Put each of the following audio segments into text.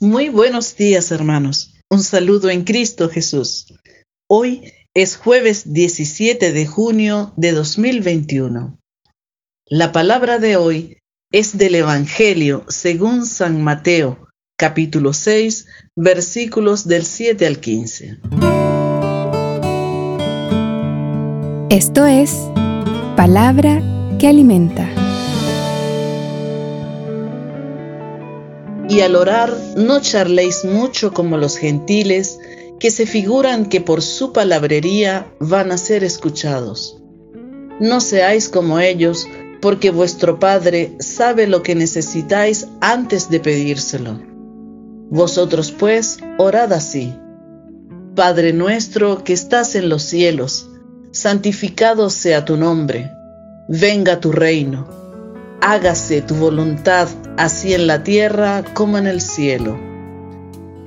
Muy buenos días, hermanos. Un saludo en Cristo Jesús. Hoy es jueves 17 de junio de 2021. La palabra de hoy es del Evangelio según San Mateo, capítulo 6, versículos del 7 al 15. Esto es palabra que alimenta. Y al orar no charléis mucho como los gentiles, que se figuran que por su palabrería van a ser escuchados. No seáis como ellos, porque vuestro Padre sabe lo que necesitáis antes de pedírselo. Vosotros pues orad así. Padre nuestro que estás en los cielos, santificado sea tu nombre, venga tu reino, hágase tu voluntad así en la tierra como en el cielo.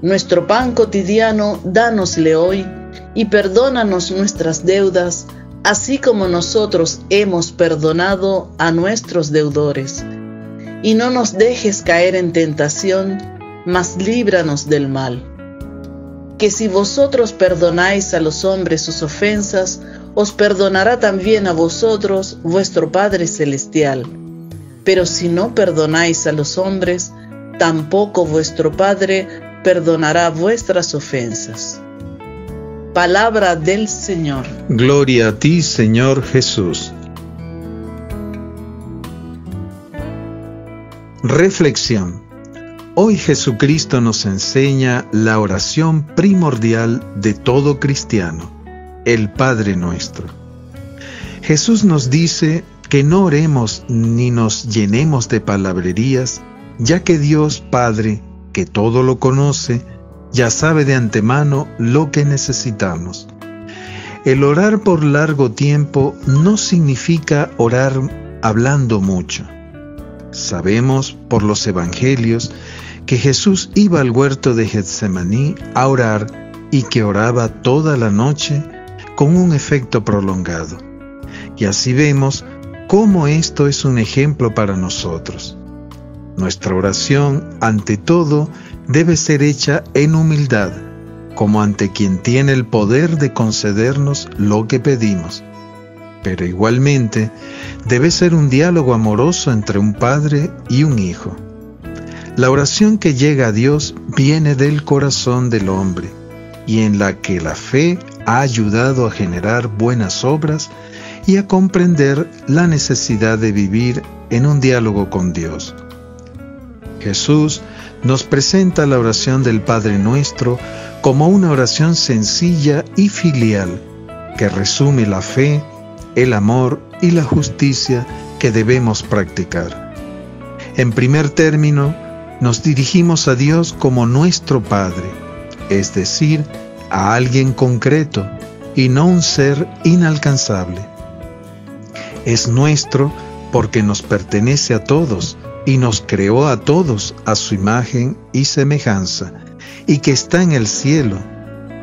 Nuestro pan cotidiano, dánosle hoy, y perdónanos nuestras deudas, así como nosotros hemos perdonado a nuestros deudores. Y no nos dejes caer en tentación, mas líbranos del mal. Que si vosotros perdonáis a los hombres sus ofensas, os perdonará también a vosotros vuestro Padre Celestial. Pero si no perdonáis a los hombres, tampoco vuestro Padre perdonará vuestras ofensas. Palabra del Señor. Gloria a ti, Señor Jesús. Reflexión. Hoy Jesucristo nos enseña la oración primordial de todo cristiano, el Padre nuestro. Jesús nos dice que no oremos ni nos llenemos de palabrerías, ya que Dios Padre que todo lo conoce, ya sabe de antemano lo que necesitamos. El orar por largo tiempo no significa orar hablando mucho. Sabemos por los evangelios que Jesús iba al huerto de Getsemaní a orar y que oraba toda la noche con un efecto prolongado. Y así vemos cómo esto es un ejemplo para nosotros. Nuestra oración, ante todo, debe ser hecha en humildad, como ante quien tiene el poder de concedernos lo que pedimos. Pero igualmente debe ser un diálogo amoroso entre un padre y un hijo. La oración que llega a Dios viene del corazón del hombre y en la que la fe ha ayudado a generar buenas obras y a comprender la necesidad de vivir en un diálogo con Dios. Jesús nos presenta la oración del Padre Nuestro como una oración sencilla y filial que resume la fe, el amor y la justicia que debemos practicar. En primer término, nos dirigimos a Dios como nuestro Padre, es decir, a alguien concreto y no un ser inalcanzable. Es nuestro porque nos pertenece a todos y nos creó a todos a su imagen y semejanza, y que está en el cielo,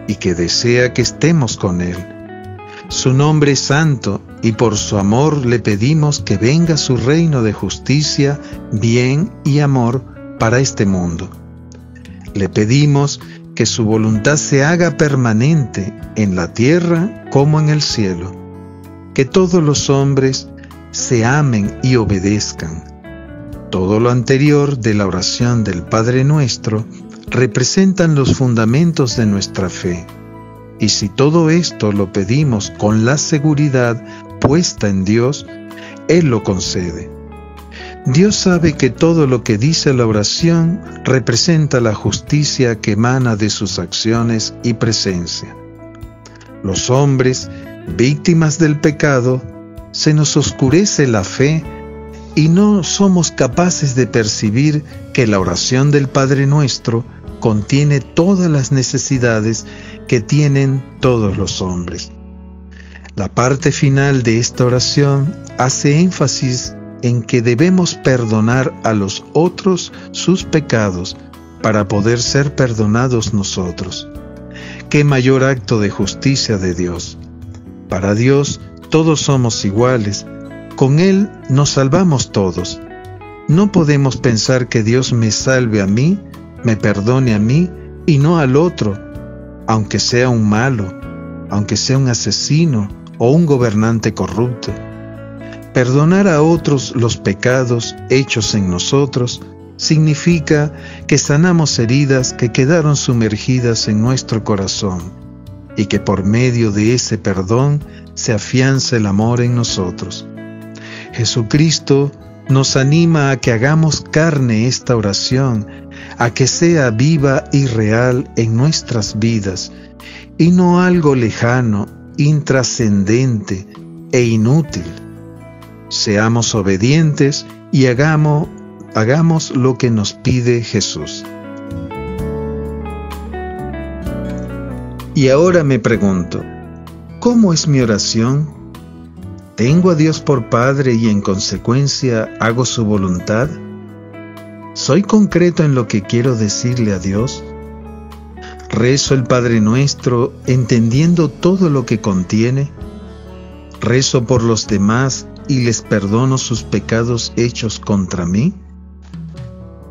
y que desea que estemos con Él. Su nombre es santo, y por su amor le pedimos que venga su reino de justicia, bien y amor para este mundo. Le pedimos que su voluntad se haga permanente en la tierra como en el cielo, que todos los hombres se amen y obedezcan todo lo anterior de la oración del Padre Nuestro representan los fundamentos de nuestra fe. Y si todo esto lo pedimos con la seguridad puesta en Dios, Él lo concede. Dios sabe que todo lo que dice la oración representa la justicia que emana de sus acciones y presencia. Los hombres, víctimas del pecado, se nos oscurece la fe y no somos capaces de percibir que la oración del Padre Nuestro contiene todas las necesidades que tienen todos los hombres. La parte final de esta oración hace énfasis en que debemos perdonar a los otros sus pecados para poder ser perdonados nosotros. Qué mayor acto de justicia de Dios. Para Dios todos somos iguales con Él nos salvamos todos. No podemos pensar que Dios me salve a mí me perdone a mí y no al otro, aunque sea un malo, aunque sea un asesino o un gobernante corrupto. Perdonar a otros los pecados hechos en nosotros significa que sanamos heridas que quedaron sumergidas en nuestro corazón y que por medio de ese perdón se afianza el amor en nosotros. Jesucristo nos anima a que hagamos carne esta oración, a que sea viva y real en nuestras vidas, y no algo lejano, intrascendente e inútil. Seamos obedientes y hagamos, hagamos lo que nos pide Jesús. Y ahora me pregunto, ¿cómo es mi oración? ¿Tengo a Dios por Padre y en consecuencia hago su voluntad? ¿Soy concreto en lo que quiero decirle a Dios? ¿Rezo el Padre Nuestro entendiendo todo lo que contiene? ¿Rezo por los demás y les perdono sus pecados hechos contra mí?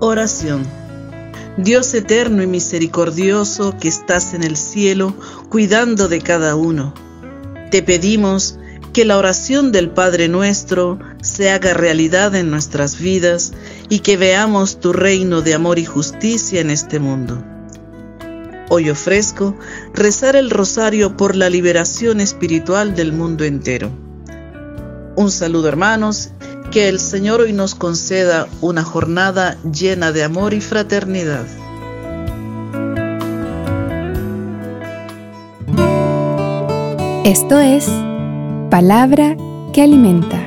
Oración. Dios eterno y misericordioso que estás en el cielo, cuidando de cada uno. Te pedimos que la oración del Padre nuestro se haga realidad en nuestras vidas y que veamos tu reino de amor y justicia en este mundo. Hoy ofrezco rezar el rosario por la liberación espiritual del mundo entero. Un saludo hermanos, que el Señor hoy nos conceda una jornada llena de amor y fraternidad. Esto es Palabra que Alimenta,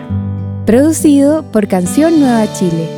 producido por Canción Nueva Chile